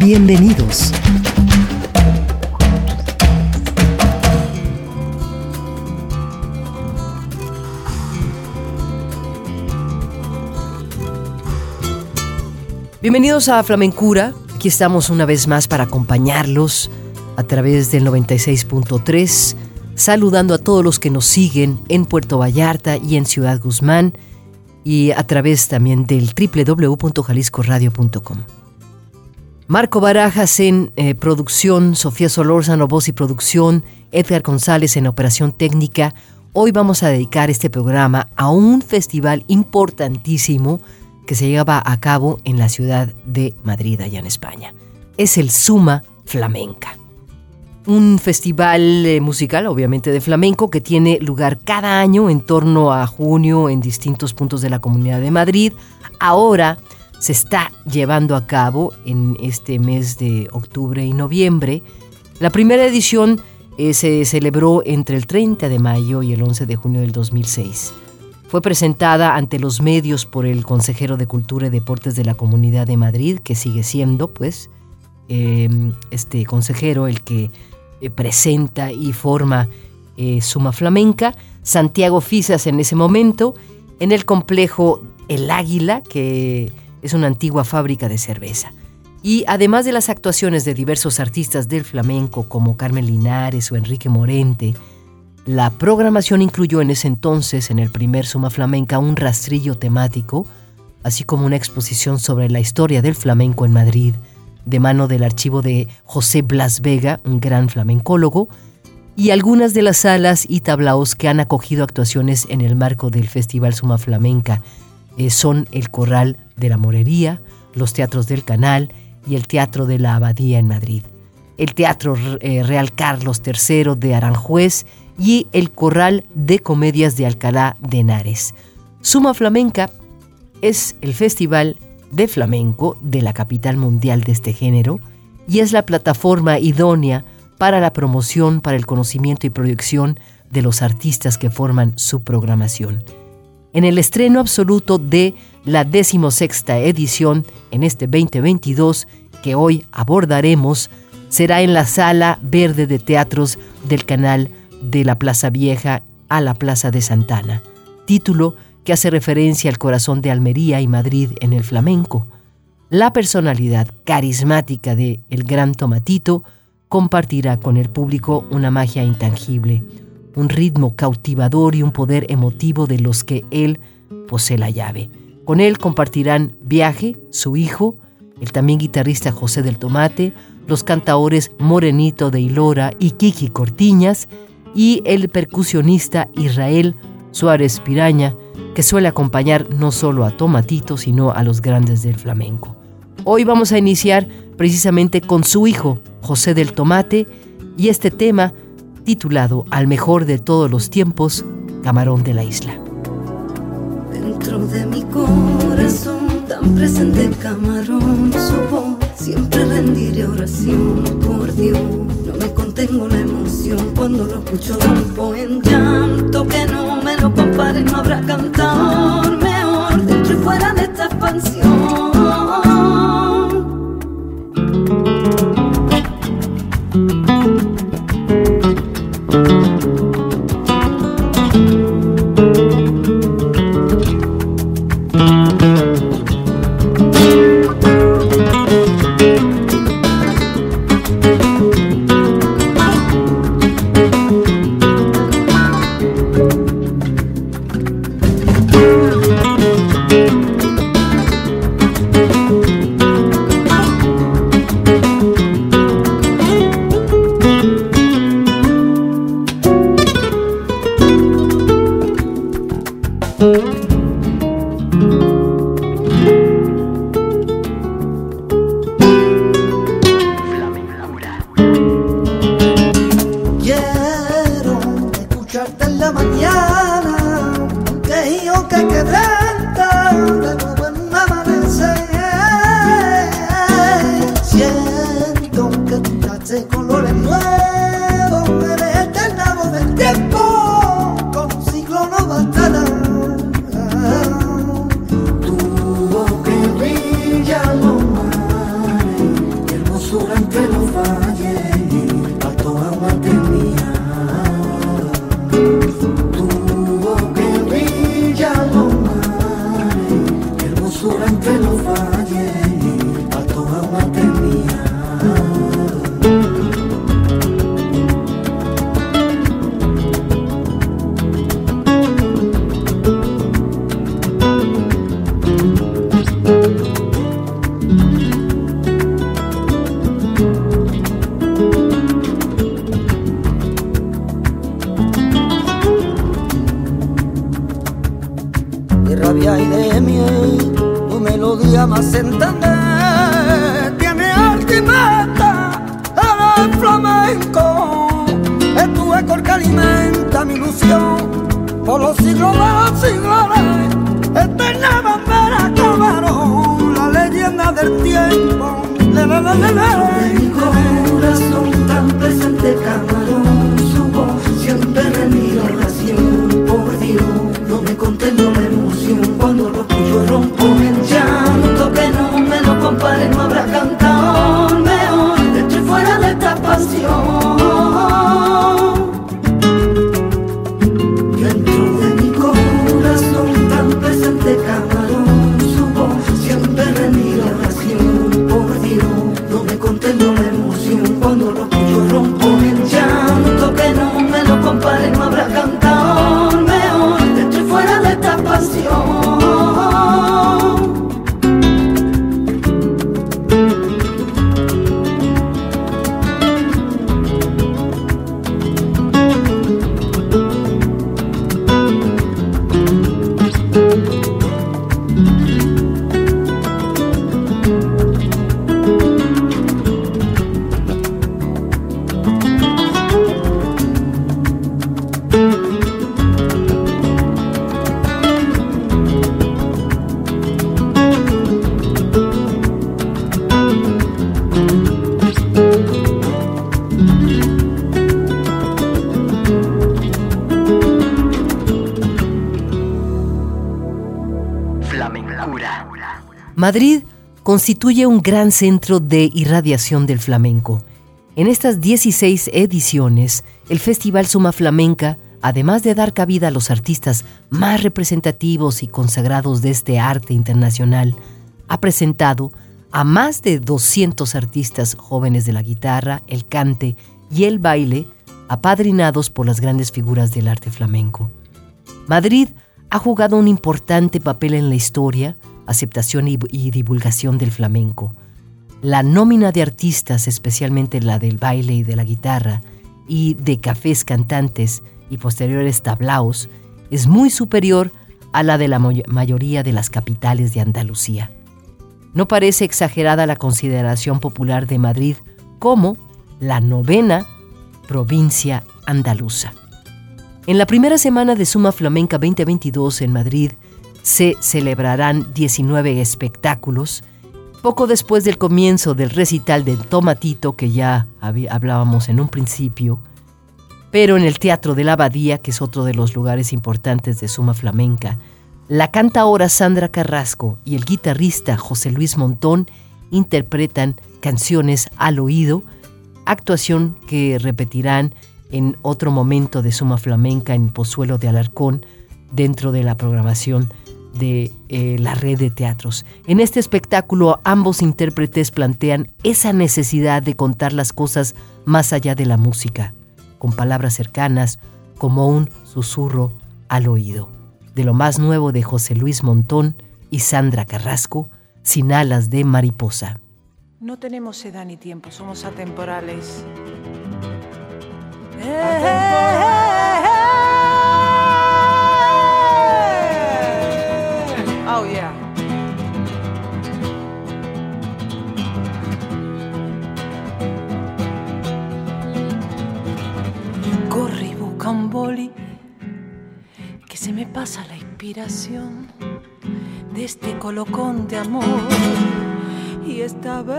Bienvenidos. Bienvenidos a Flamencura. Aquí estamos una vez más para acompañarlos a través del 96.3, saludando a todos los que nos siguen en Puerto Vallarta y en Ciudad Guzmán y a través también del www.jaliscoradio.com. Marco Barajas en eh, producción, Sofía Solórzano, voz y producción, Edgar González en operación técnica. Hoy vamos a dedicar este programa a un festival importantísimo que se lleva a cabo en la ciudad de Madrid, allá en España. Es el Suma Flamenca. Un festival eh, musical, obviamente de flamenco, que tiene lugar cada año en torno a junio en distintos puntos de la Comunidad de Madrid. Ahora se está llevando a cabo en este mes de octubre y noviembre. La primera edición eh, se celebró entre el 30 de mayo y el 11 de junio del 2006. Fue presentada ante los medios por el consejero de Cultura y Deportes de la Comunidad de Madrid, que sigue siendo, pues, em, este consejero el que eh, presenta y forma eh, Suma Flamenca, Santiago Fisas en ese momento, en el complejo El Águila, que es una antigua fábrica de cerveza. Y además de las actuaciones de diversos artistas del flamenco como Carmen Linares o Enrique Morente, la programación incluyó en ese entonces, en el primer Suma Flamenca, un rastrillo temático, así como una exposición sobre la historia del flamenco en Madrid, de mano del archivo de José Blas Vega, un gran flamencólogo, y algunas de las salas y tablaos que han acogido actuaciones en el marco del Festival Suma Flamenca eh, son el Corral de la Morería, los Teatros del Canal y el Teatro de la Abadía en Madrid, el Teatro eh, Real Carlos III de Aranjuez y el Corral de Comedias de Alcalá de Henares. Suma Flamenca es el festival de flamenco de la capital mundial de este género y es la plataforma idónea para la promoción, para el conocimiento y proyección de los artistas que forman su programación. En el estreno absoluto de la decimosexta edición en este 2022 que hoy abordaremos será en la Sala Verde de Teatros del canal de la Plaza Vieja a la Plaza de Santana, título que hace referencia al corazón de Almería y Madrid en el flamenco. La personalidad carismática de El Gran Tomatito compartirá con el público una magia intangible, un ritmo cautivador y un poder emotivo de los que él posee la llave. Con él compartirán Viaje, su hijo, el también guitarrista José del Tomate, los cantaores Morenito de Ilora y Kiki Cortiñas, y el percusionista Israel Suárez Piraña, que suele acompañar no solo a Tomatito, sino a los grandes del flamenco. Hoy vamos a iniciar precisamente con su hijo, José del Tomate, y este tema titulado Al mejor de todos los tiempos, Camarón de la Isla. Dentro de mi corazón, tan presente camarón, su siempre rendiré oración por Dios. No me contengo la emoción cuando lo escucho rompo en llanto. Que no me lo compare, no habrá cantor mejor dentro y fuera de esta expansión. Madrid constituye un gran centro de irradiación del flamenco. En estas 16 ediciones, el Festival Suma Flamenca, además de dar cabida a los artistas más representativos y consagrados de este arte internacional, ha presentado a más de 200 artistas jóvenes de la guitarra, el cante y el baile, apadrinados por las grandes figuras del arte flamenco. Madrid ha jugado un importante papel en la historia, aceptación y, divulgación del flamenco. La nómina de artistas, especialmente la del baile y de la guitarra, y de cafés cantantes y posteriores tablaos, es muy superior a la de la mayoría de las capitales de Andalucía. No parece exagerada la consideración popular de Madrid como la novena provincia andaluza. En la primera semana de Suma Flamenca 2022 en Madrid, se celebrarán 19 espectáculos, poco después del comienzo del recital del Tomatito que ya hablábamos en un principio, pero en el Teatro de la Abadía, que es otro de los lugares importantes de Suma Flamenca, la cantaora Sandra Carrasco y el guitarrista José Luis Montón interpretan canciones al oído, actuación que repetirán en otro momento de Suma Flamenca en Pozuelo de Alarcón dentro de la programación de eh, la red de teatros. En este espectáculo ambos intérpretes plantean esa necesidad de contar las cosas más allá de la música, con palabras cercanas, como un susurro al oído. De lo más nuevo de José Luis Montón y Sandra Carrasco, Sin alas de mariposa. No tenemos edad ni tiempo, somos atemporales. Atemporales. Se me pasa la inspiración de este colocón de amor. Y esta vez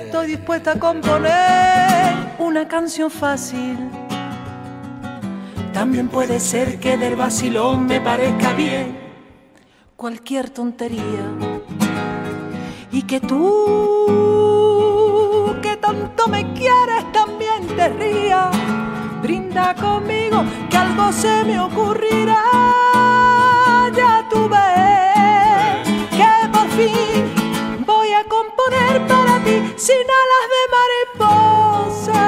estoy dispuesta a componer una canción fácil. También puede ser que del vacilón me parezca bien cualquier tontería. Y que tú, que tanto me quieres, también te rías brinda conmigo que algo se me ocurrirá. Ya tú ves que por fin voy a componer para ti sin alas de mariposa,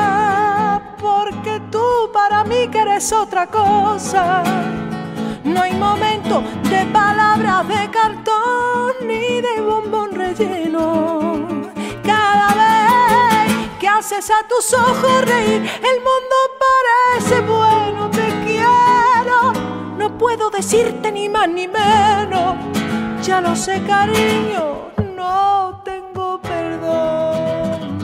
porque tú para mí que eres otra cosa. No hay momento de palabras de cartón ni de bombón relleno. Cada vez haces a tus ojos reír, el mundo parece bueno, te quiero. No puedo decirte ni más ni menos, ya lo sé cariño, no tengo perdón.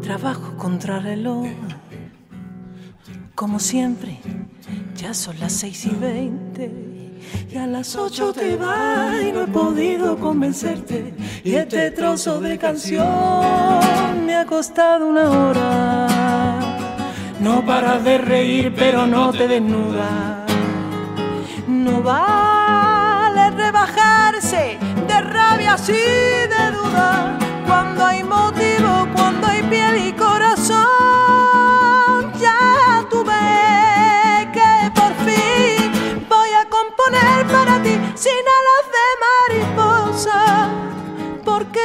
Trabajo contra reloj, como siempre, ya son las seis y veinte y a las ocho te va y no he podido convencerte. Y este trozo de canción me ha costado una hora. No paras de reír, pero no te desnudas. No vale rebajarse de rabia así de duda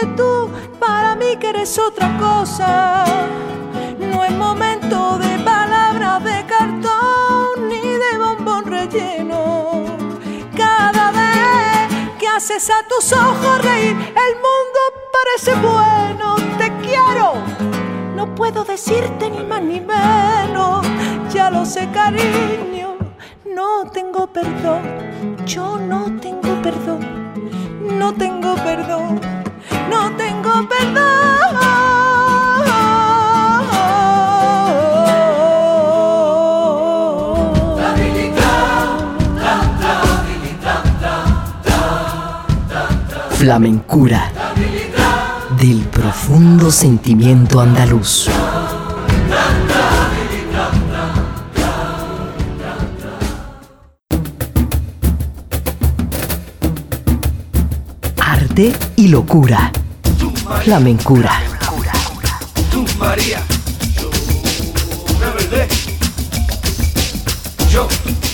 tú para mí eres otra cosa. No es momento de palabras de cartón ni de bombón relleno. Cada vez que haces a tus ojos reír, el mundo parece bueno. Te quiero, no puedo decirte ni más ni menos. Ya lo sé, cariño, no tengo perdón. Yo no tengo perdón, no tengo perdón, no tengo perdón. Flamencura del profundo sentimiento andaluz. Y locura. Flamencura.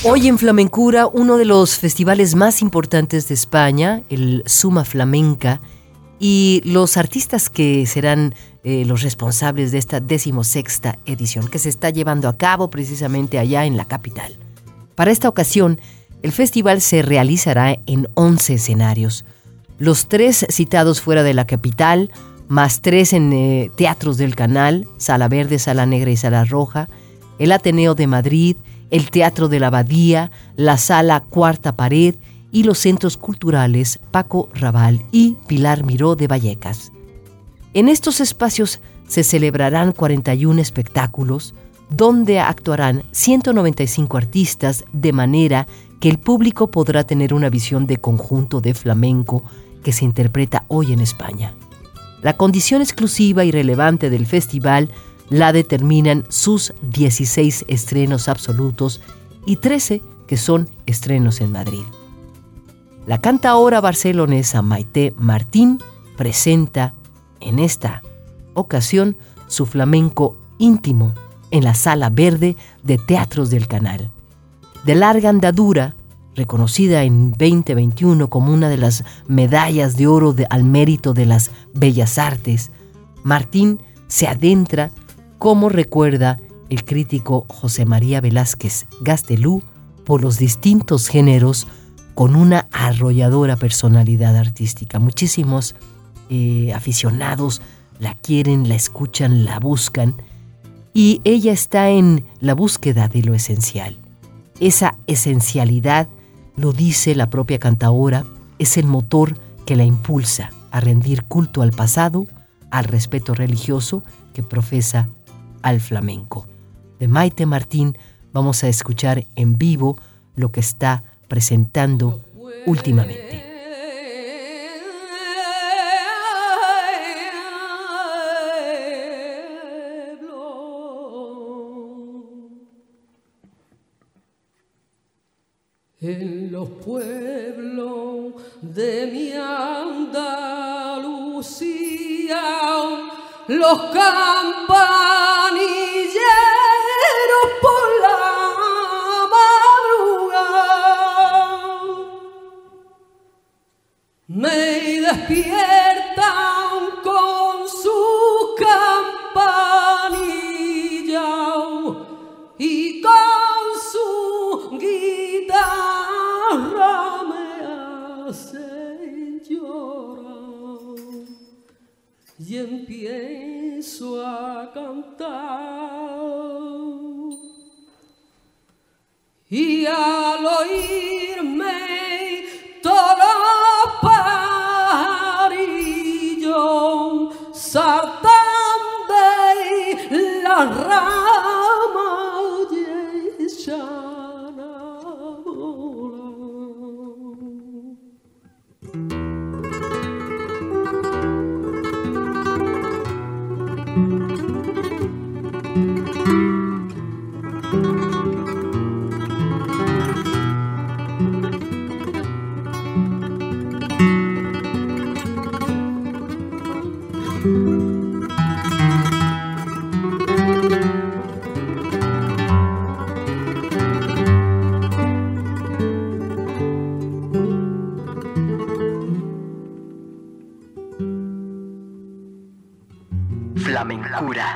Hoy en Flamencura, uno de los festivales más importantes de España, el Suma Flamenca, y los artistas que serán eh, los responsables de esta decimosexta edición, que se está llevando a cabo precisamente allá en la capital. Para esta ocasión, el festival se realizará en 11 escenarios. Los tres citados fuera de la capital, más tres en eh, teatros del canal, Sala Verde, Sala Negra y Sala Roja, el Ateneo de Madrid, el Teatro de la Abadía, la Sala Cuarta Pared y los centros culturales Paco Raval y Pilar Miró de Vallecas. En estos espacios se celebrarán 41 espectáculos donde actuarán 195 artistas de manera que el público podrá tener una visión de conjunto de flamenco que se interpreta hoy en España. La condición exclusiva y relevante del festival la determinan sus 16 estrenos absolutos y 13 que son estrenos en Madrid. La cantaora barcelonesa Maite Martín presenta en esta ocasión su flamenco íntimo en la Sala Verde de Teatros del Canal. De larga andadura, reconocida en 2021 como una de las medallas de oro de, al mérito de las bellas artes, Martín se adentra, como recuerda el crítico José María Velázquez Gastelú, por los distintos géneros con una arrolladora personalidad artística. Muchísimos eh, aficionados la quieren, la escuchan, la buscan y ella está en la búsqueda de lo esencial. Esa esencialidad, lo dice la propia cantaora, es el motor que la impulsa a rendir culto al pasado, al respeto religioso que profesa al flamenco. De Maite Martín vamos a escuchar en vivo lo que está presentando últimamente. En los pueblos de mi Andalucía, los campanilleros por la madrugada me despiertan empiezo a cantar. Y al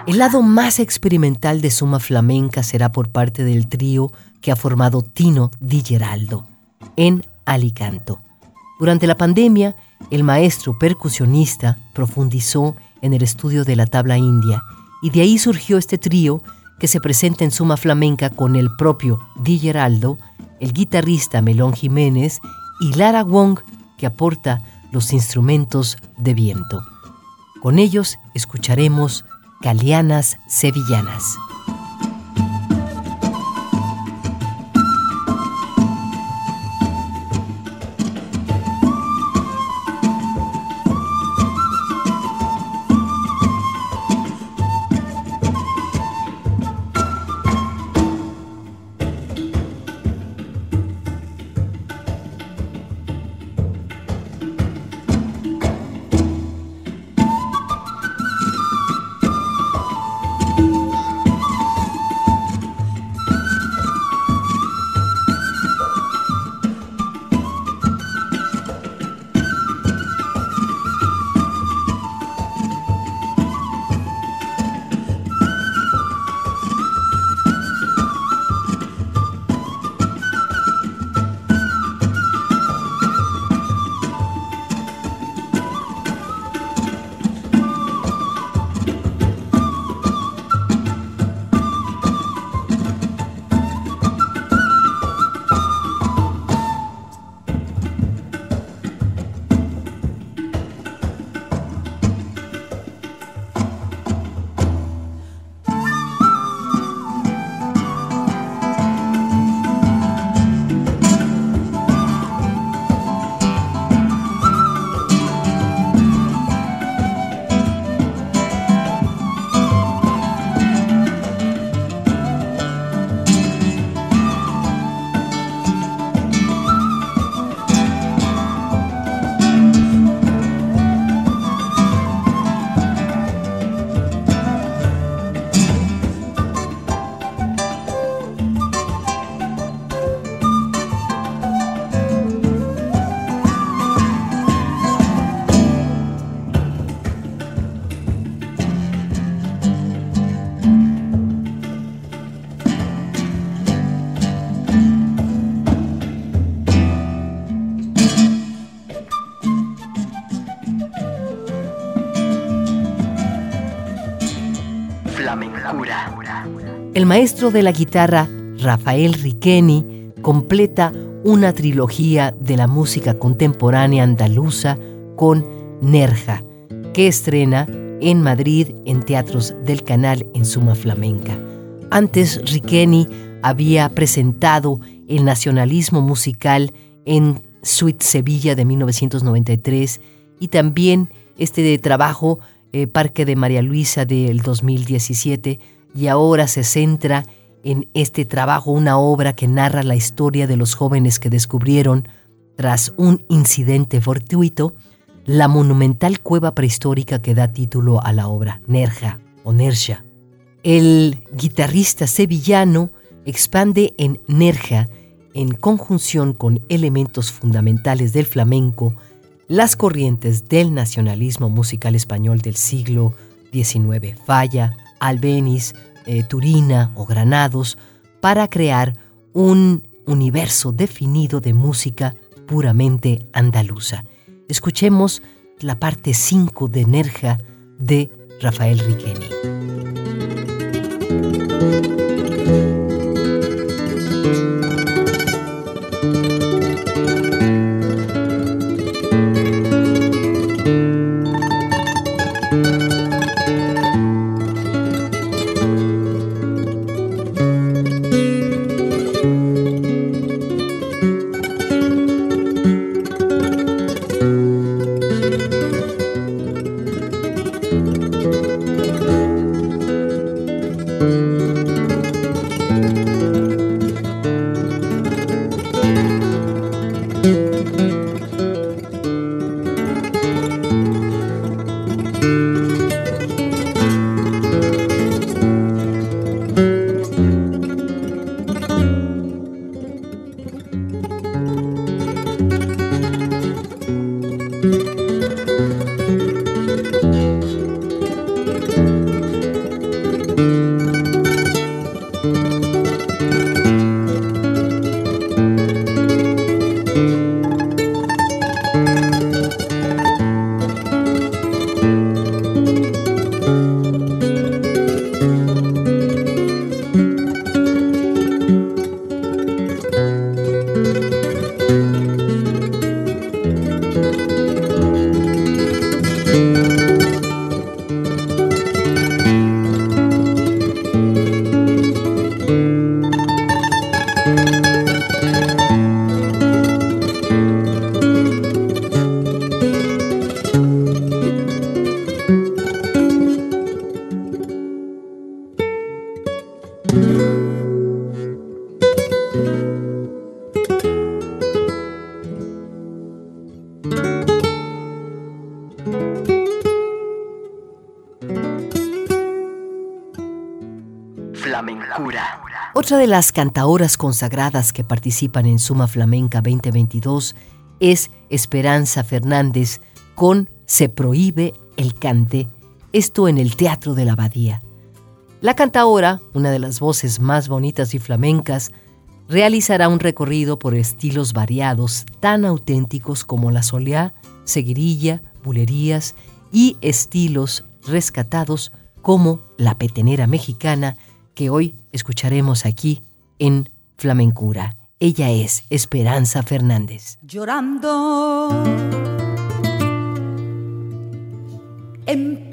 El lado más experimental de Suma Flamenca será por parte del trío que ha formado Tino Di Geraldo en Alicanto. Durante la pandemia, el maestro percusionista profundizó en el estudio de la tabla india y de ahí surgió este trío que se presenta en Suma Flamenca con el propio Di Geraldo, el guitarrista Melón Jiménez y Lara Wong que aporta los instrumentos de viento. Con ellos escucharemos Galeanas Sevillanas. El maestro de la guitarra, Rafael Riqueni, completa una trilogía de la música contemporánea andaluza con Nerja, que estrena en Madrid en teatros del canal en Suma Flamenca. Antes, Riqueni había presentado el nacionalismo musical en Suite Sevilla de 1993 y también este de trabajo eh, Parque de María Luisa del 2017 y ahora se centra en este trabajo, una obra que narra la historia de los jóvenes que descubrieron, tras un incidente fortuito, la monumental cueva prehistórica que da título a la obra, Nerja o Nersha. El guitarrista sevillano expande en Nerja, en conjunción con elementos fundamentales del flamenco, las corrientes del nacionalismo musical español del siglo XIX, Falla, Albeniz, eh, Turina o Granados, para crear un universo definido de música puramente andaluza. Escuchemos la parte 5 de Nerja de Rafael Riqueni. De las cantaoras consagradas que participan en Suma Flamenca 2022 es Esperanza Fernández con Se prohíbe el cante, esto en el Teatro de la Abadía. La cantaora, una de las voces más bonitas y flamencas, realizará un recorrido por estilos variados tan auténticos como la soleá, seguirilla, bulerías y estilos rescatados como la petenera mexicana que hoy escucharemos aquí en Flamencura. Ella es Esperanza Fernández. Llorando en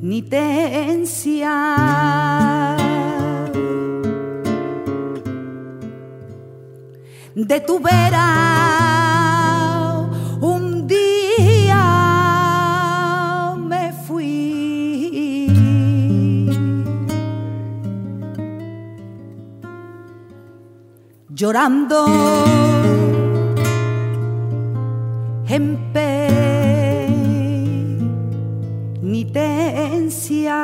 penitencia de tu vera llorando en penitencia.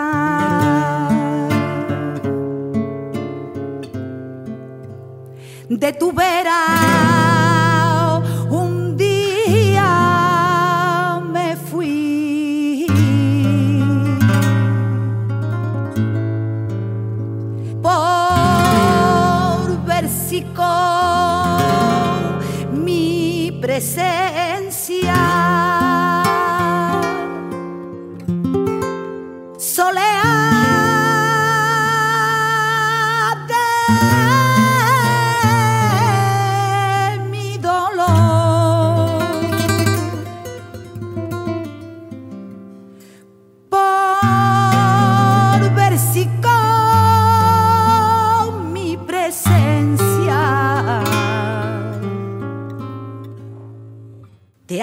De tu vera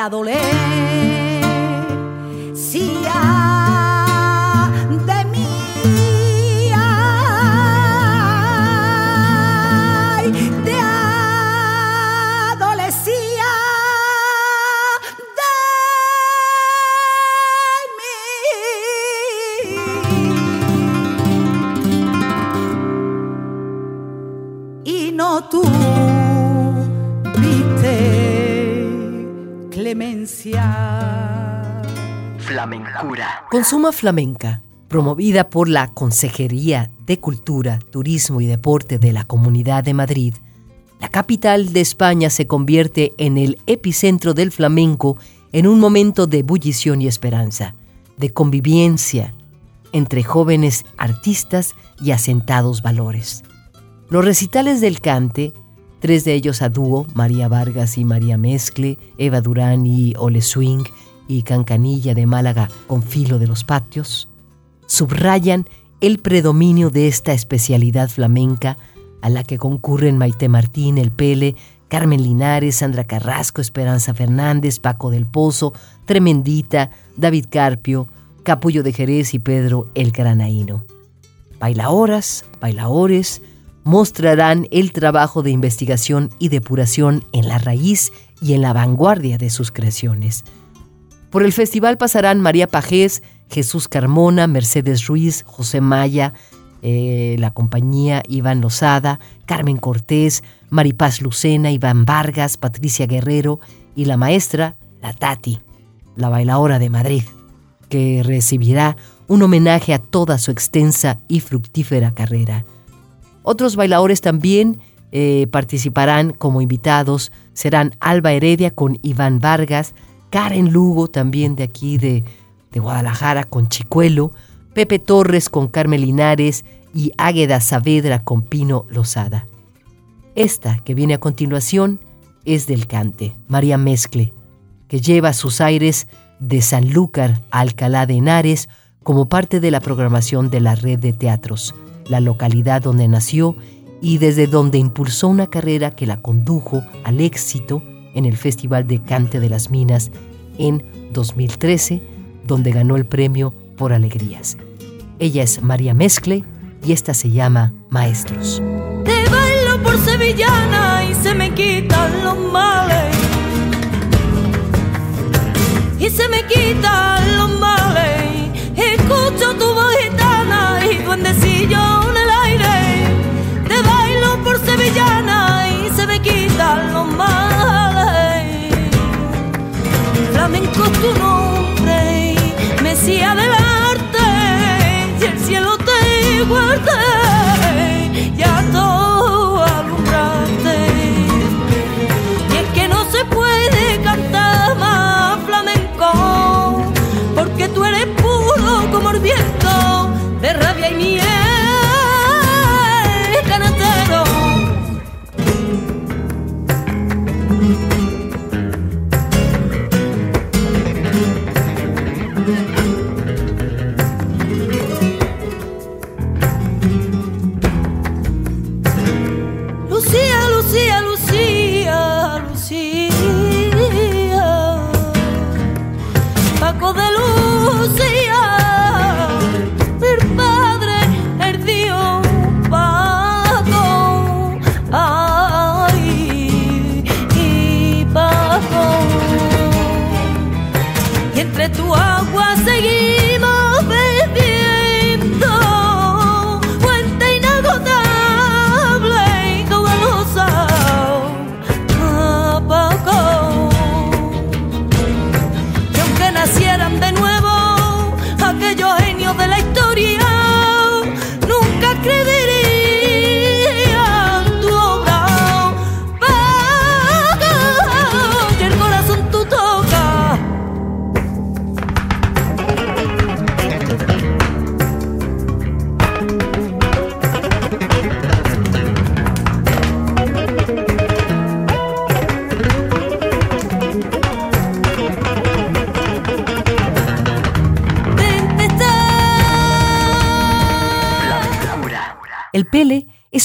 de Consuma Flamenca, promovida por la Consejería de Cultura, Turismo y Deporte de la Comunidad de Madrid, la capital de España se convierte en el epicentro del flamenco en un momento de ebullición y esperanza, de convivencia entre jóvenes artistas y asentados valores. Los recitales del cante tres de ellos a dúo, María Vargas y María Mezcle, Eva Durán y Ole Swing, y Cancanilla de Málaga con Filo de los Patios, subrayan el predominio de esta especialidad flamenca a la que concurren Maite Martín, El Pele, Carmen Linares, Sandra Carrasco, Esperanza Fernández, Paco del Pozo, Tremendita, David Carpio, Capullo de Jerez y Pedro el Granaíno. Bailaoras, bailaores, mostrarán el trabajo de investigación y depuración en la raíz y en la vanguardia de sus creaciones. Por el festival pasarán María Pajés, Jesús Carmona, Mercedes Ruiz, José Maya, eh, la compañía Iván Lozada, Carmen Cortés, Maripaz Lucena, Iván Vargas, Patricia Guerrero y la maestra, la Tati, la bailadora de Madrid, que recibirá un homenaje a toda su extensa y fructífera carrera. Otros bailadores también eh, participarán como invitados. Serán Alba Heredia con Iván Vargas, Karen Lugo también de aquí de, Guadalajara con Chicuelo, Pepe Torres con Carmen Linares y Águeda Saavedra con Pino Lozada. Esta que viene a continuación es del cante, María Mezcle, que lleva sus aires de Sanlúcar a Alcalá de Henares como parte de la programación de la red de teatros la localidad donde nació y desde donde impulsó una carrera que la condujo al éxito en el Festival de Cante de las Minas en 2013, donde ganó el premio por Alegrías. Ella es María Mezcle y esta se llama Maestros. Te bailo por sevillana y se me quitan los males. Y se me quitan los males. Flamenco tu nombre, Mesía del arte, y el cielo te guarde,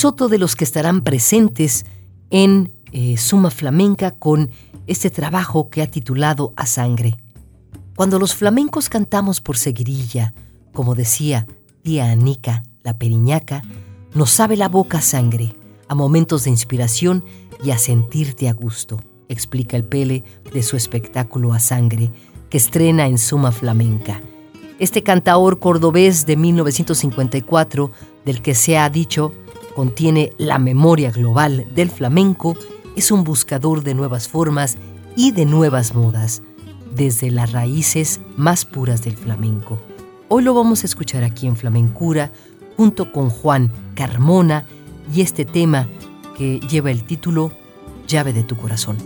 otro de los que estarán presentes en eh, Suma Flamenca con este trabajo que ha titulado A Sangre. Cuando los flamencos cantamos por seguirilla, como decía tía Anica, la periñaca, nos sabe la boca a sangre, a momentos de inspiración y a sentirte a gusto, explica el Pele de su espectáculo A Sangre, que estrena en Suma Flamenca. Este cantaor cordobés de 1954, del que se ha dicho contiene la memoria global del flamenco, es un buscador de nuevas formas y de nuevas modas, desde las raíces más puras del flamenco. Hoy lo vamos a escuchar aquí en Flamencura, junto con Juan Carmona, y este tema que lleva el título Llave de tu corazón.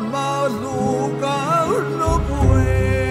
mau lu kau lu puin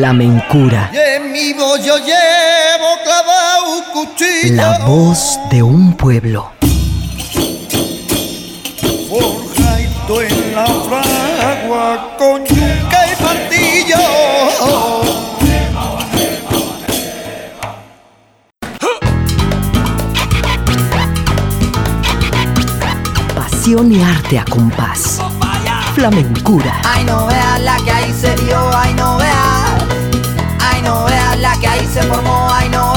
Flamencura. La voz de un pueblo. en la fragua con yuca y martillo. Pasión y arte a compás. Flamencura. Ay, no veas la que ahí se dio, ay, no veas la que ahí se formó, no.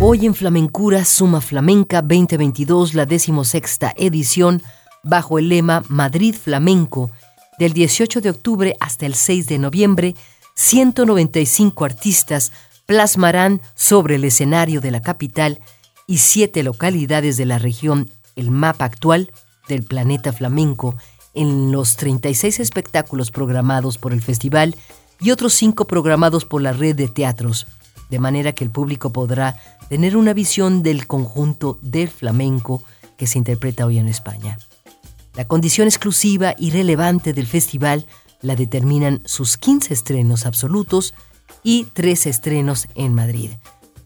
Hoy en Flamencura Suma Flamenca 2022, la decimosexta edición, bajo el lema Madrid Flamenco, del 18 de octubre hasta el 6 de noviembre, 195 artistas plasmarán sobre el escenario de la capital y siete localidades de la región el mapa actual del planeta flamenco en los 36 espectáculos programados por el festival y otros cinco programados por la red de teatros, de manera que el público podrá tener una visión del conjunto del flamenco que se interpreta hoy en España. La condición exclusiva y relevante del festival la determinan sus 15 estrenos absolutos y tres estrenos en Madrid.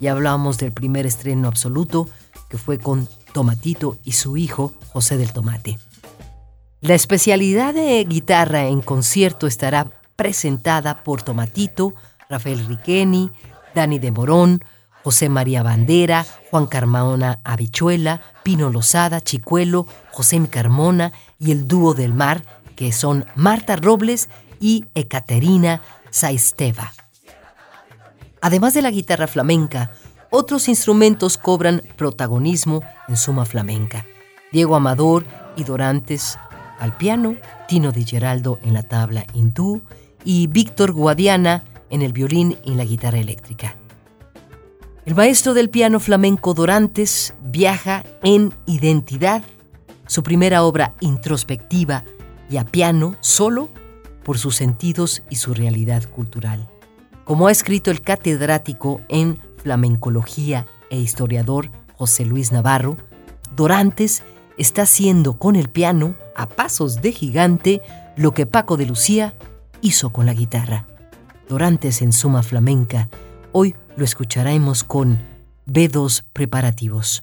Ya hablábamos del primer estreno absoluto, que fue con Tomatito y su hijo, José del Tomate. La especialidad de guitarra en concierto estará presentada por Tomatito, Rafael Riqueni, Dani de Morón, José María Bandera, Juan Carmaona Habichuela, Pino Lozada, Chicuelo, José Carmona y el dúo del mar que son Marta Robles y Ekaterina Saisteva. Además de la guitarra flamenca, otros instrumentos cobran protagonismo en Suma Flamenca. Diego Amador y Dorantes al piano, Tino Di Geraldo en la tabla hindú y Víctor Guadiana en el violín y la guitarra eléctrica. El maestro del piano flamenco Dorantes viaja en Identidad, su primera obra introspectiva y a piano solo por sus sentidos y su realidad cultural. Como ha escrito el catedrático en flamencología e historiador José Luis Navarro, Dorantes está haciendo con el piano, a pasos de gigante, lo que Paco de Lucía hizo con la guitarra. Dorantes en Suma Flamenca, hoy lo escucharemos con B2 preparativos.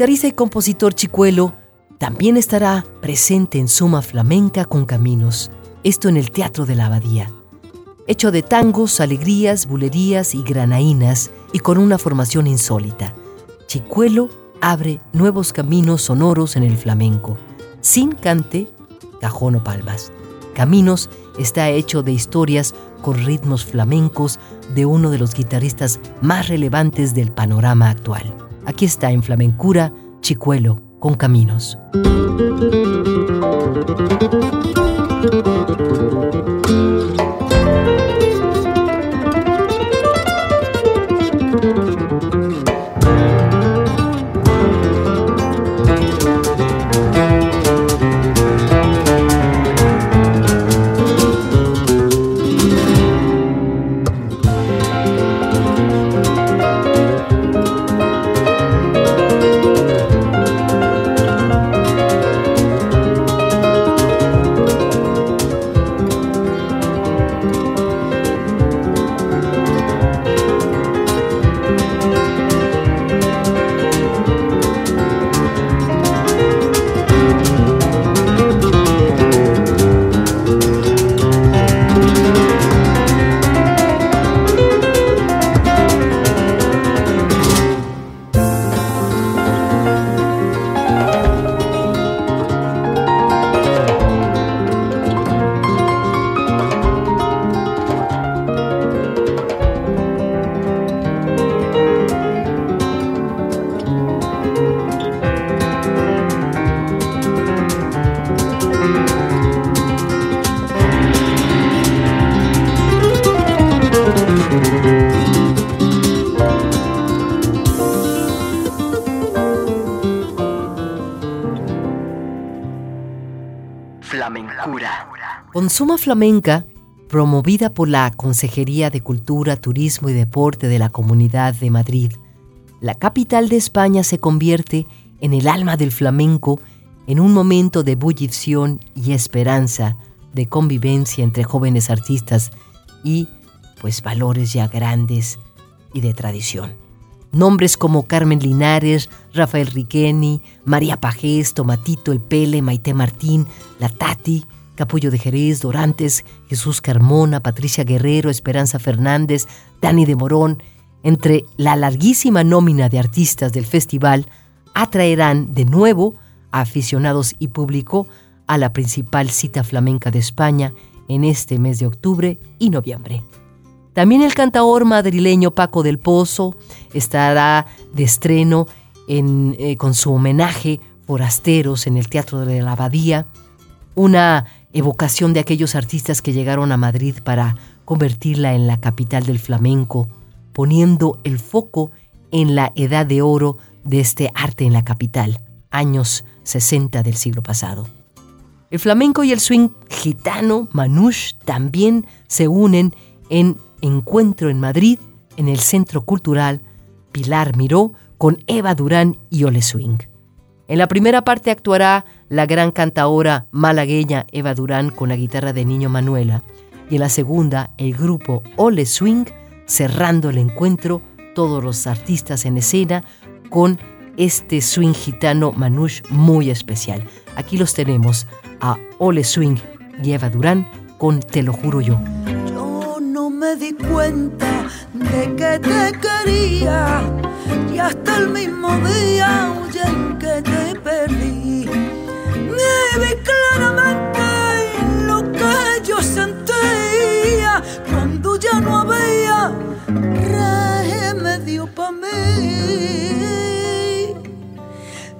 Guitarrista y compositor Chicuelo también estará presente en Suma Flamenca con Caminos, esto en el Teatro de la Abadía. Hecho de tangos, alegrías, bulerías y granaínas y con una formación insólita. Chicuelo abre nuevos caminos sonoros en el flamenco, sin cante, cajón o palmas. Caminos está hecho de historias con ritmos flamencos de uno de los guitarristas más relevantes del panorama actual. Aquí está en Flamencura, Chicuelo con Caminos. Suma Flamenca, promovida por la Consejería de Cultura, Turismo y Deporte de la Comunidad de Madrid, la capital de España se convierte en el alma del flamenco en un momento de ebullición y esperanza, de convivencia entre jóvenes artistas y, pues, valores ya grandes y de tradición. Nombres como Carmen Linares, Rafael Riqueni, María Pajés, Tomatito El Pele, Maite Martín, La Tati, Capullo de Jerez, Dorantes, Jesús Carmona, Patricia Guerrero, Esperanza Fernández, Dani de Morón, entre la larguísima nómina de artistas del festival, atraerán de nuevo a aficionados y público a la principal cita flamenca de España en este mes de octubre y noviembre. También el cantaor madrileño Paco del Pozo estará de estreno en, eh, con su homenaje Forasteros en el Teatro de la Abadía, una evocación de aquellos artistas que llegaron a Madrid para convertirla en la capital del flamenco, poniendo el foco en la edad de oro de este arte en la capital, años 60 del siglo pasado. El flamenco y el swing gitano, manouche, también se unen en Encuentro en Madrid, en el Centro Cultural Pilar Miró, con Eva Durán y Ole Swing. En la primera parte actuará la gran cantaora malagueña Eva Durán con la guitarra de Niño Manuela y en la segunda el grupo Ole Swing cerrando el encuentro todos los artistas en escena con este swing gitano manouche muy especial. Aquí los tenemos a Ole Swing y Eva Durán con Te lo juro yo. Yo no me di cuenta de que te quería y hasta el mismo día en que te perdí. Vi claramente lo que yo sentía cuando ya no había remedio para mí.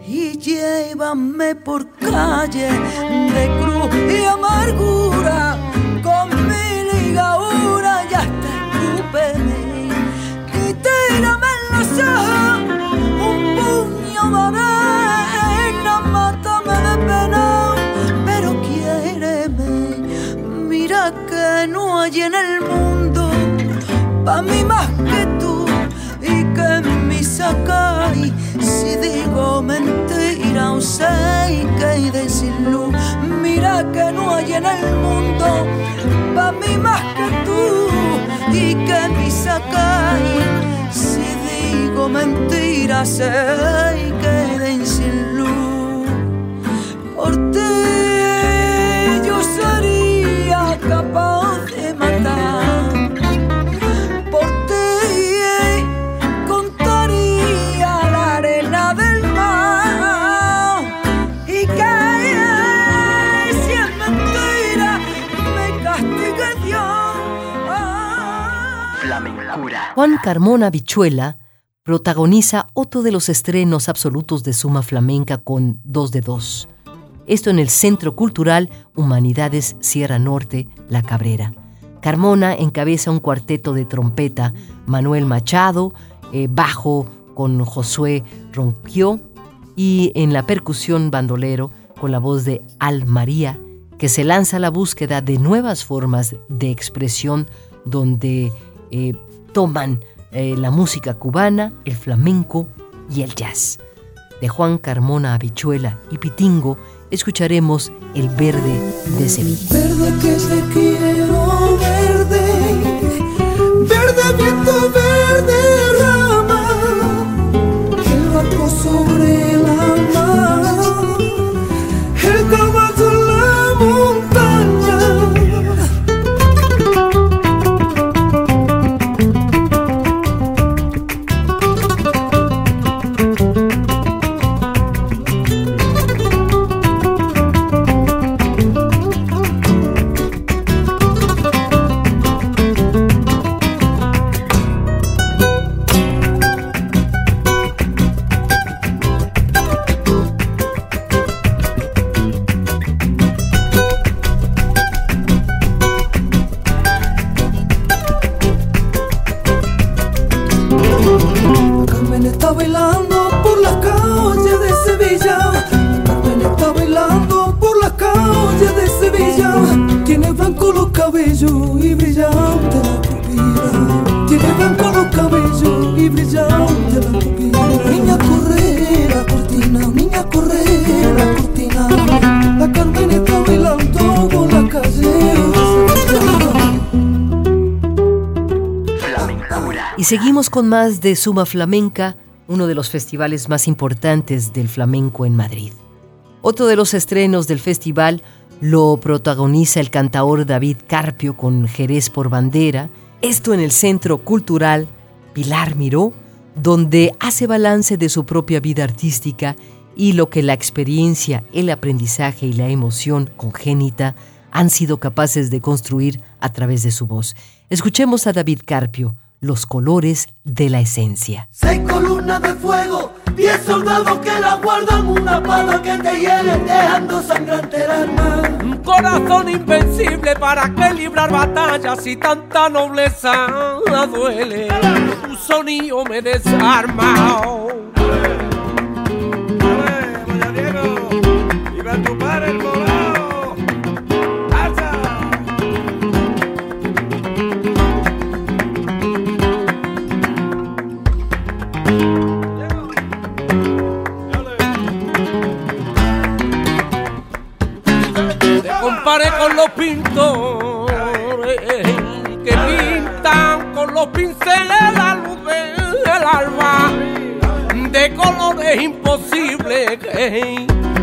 Y llévame por calle de cruz y amargura con mi ligadura y hasta escúpeme y tírame en los ojos no hay en el mundo pa' mí más que tú y que en sacáis si digo mentira o sé que de sin luz mira que no hay en el mundo pa' mí más que tú y que en sacáis si digo mentira sé que den sin luz por ti yo sería capaz Juan Carmona Bichuela protagoniza otro de los estrenos absolutos de Suma Flamenca con Dos de Dos. Esto en el Centro Cultural Humanidades Sierra Norte, La Cabrera. Carmona encabeza un cuarteto de trompeta, Manuel Machado, eh, bajo con Josué Ronquio y en la percusión bandolero con la voz de Al María, que se lanza a la búsqueda de nuevas formas de expresión donde eh, toman eh, la música cubana, el flamenco y el jazz. De Juan Carmona Habichuela y Pitingo escucharemos El Verde de Sevilla. Verde que te quiero, verde, verde viento, verde más de Suma Flamenca, uno de los festivales más importantes del flamenco en Madrid. Otro de los estrenos del festival Lo protagoniza el cantaor David Carpio con Jerez por bandera. Esto en el Centro Cultural Pilar Miró, donde hace balance de su propia vida artística y lo que la experiencia, el aprendizaje y la emoción congénita han sido capaces de construir a través de su voz. Escuchemos a David Carpio, Los colores de la esencia. Seis columnas de fuego, diez soldados que la guardan, una pala que te hiere dejando sangrante el alma. Un corazón invencible para que librar batallas y tanta nobleza duele. Tu sonido me desarma. ¡Viva tu padre comparé con los pintores que pintan con los pinceles la luz del alba de colores imposibles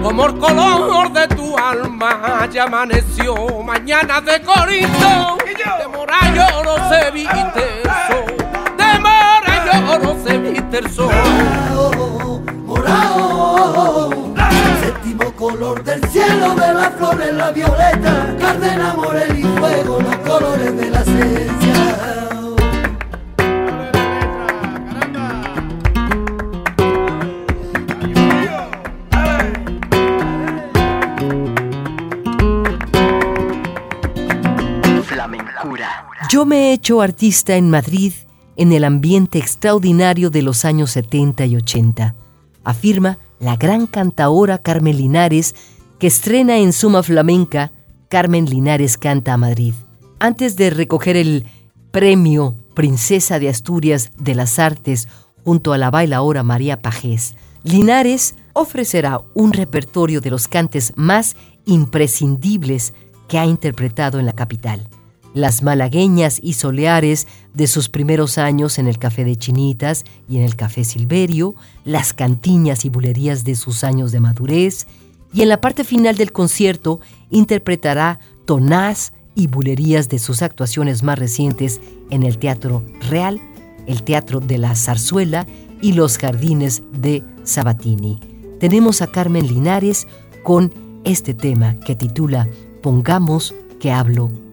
como el color de tu alma. Ya amaneció mañana de Corinto. De mora yo no se viste el sol. De mora yo no se viste el sol. Morado, séptimo color del cielo de las flores, la violeta, Cárdenas, Morel y fuego, los colores de la esencia. Yo me he hecho artista en Madrid en el ambiente extraordinario de los años 70 y 80, afirma la gran cantaora Carmen Linares, que estrena en Suma Flamenca Carmen Linares Canta a Madrid. Antes de recoger el premio Princesa de Asturias de las Artes junto a la bailaora María Pajés, Linares ofrecerá un repertorio de los cantes más imprescindibles que ha interpretado en la capital las malagueñas y soleares de sus primeros años en el Café de Chinitas y en el Café Silverio, las cantiñas y bulerías de sus años de madurez, y en la parte final del concierto interpretará tonás y bulerías de sus actuaciones más recientes en el Teatro Real, el Teatro de la Zarzuela y los Jardines de Sabatini. Tenemos a Carmen Linares con este tema que titula Pongamos que hablo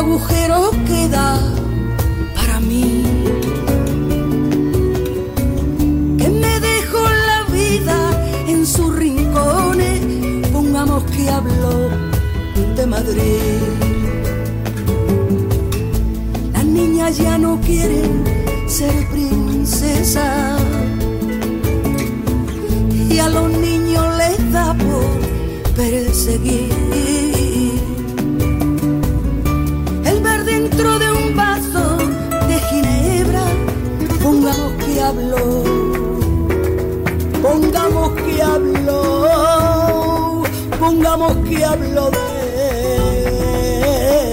agujero queda para mí. Que me dejó la vida en sus rincones, pongamos que hablo de Madrid. Las niñas ya no quieren ser princesas y a los niños les da por perseguir. Que hablo de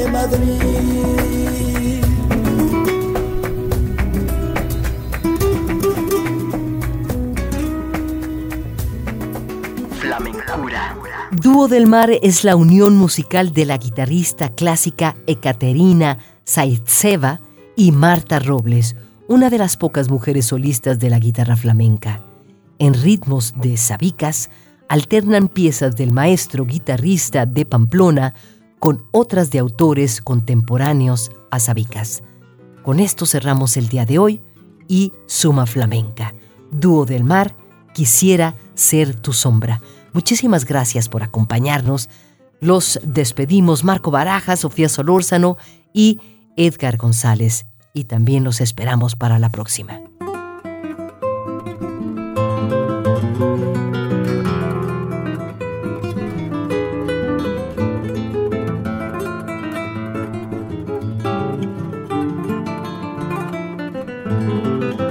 Madrid. Dúo del Mar es la unión musical de la guitarrista clásica Ekaterina Zaitseva y Marta Robles, una de las pocas mujeres solistas de la guitarra flamenca. En ritmos de sabicas, alternan piezas del maestro guitarrista de Pamplona con otras de autores contemporáneos a sabicas. Con esto cerramos el día de hoy y Suma Flamenca. Dúo del Mar, quisiera ser tu sombra. Muchísimas gracias por acompañarnos. Los despedimos Marco Baraja, Sofía Solórzano y Edgar González. Y también los esperamos para la próxima. Música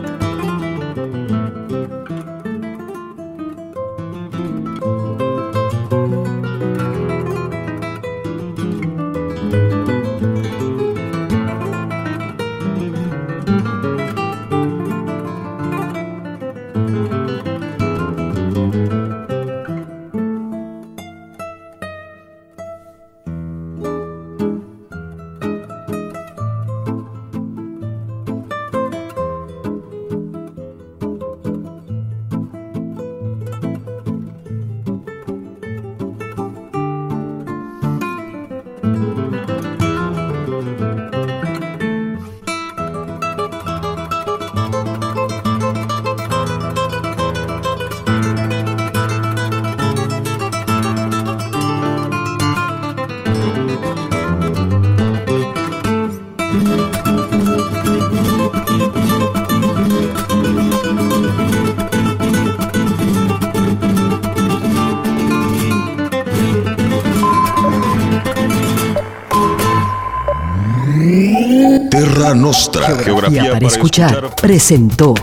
Nostra. Geografía para escuchar presentó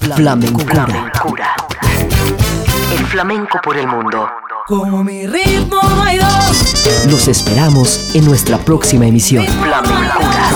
Flamencura. Flamencura. El flamenco por el mundo. Como mi ritmo no hay dos. Los esperamos en nuestra próxima emisión. Flamencura.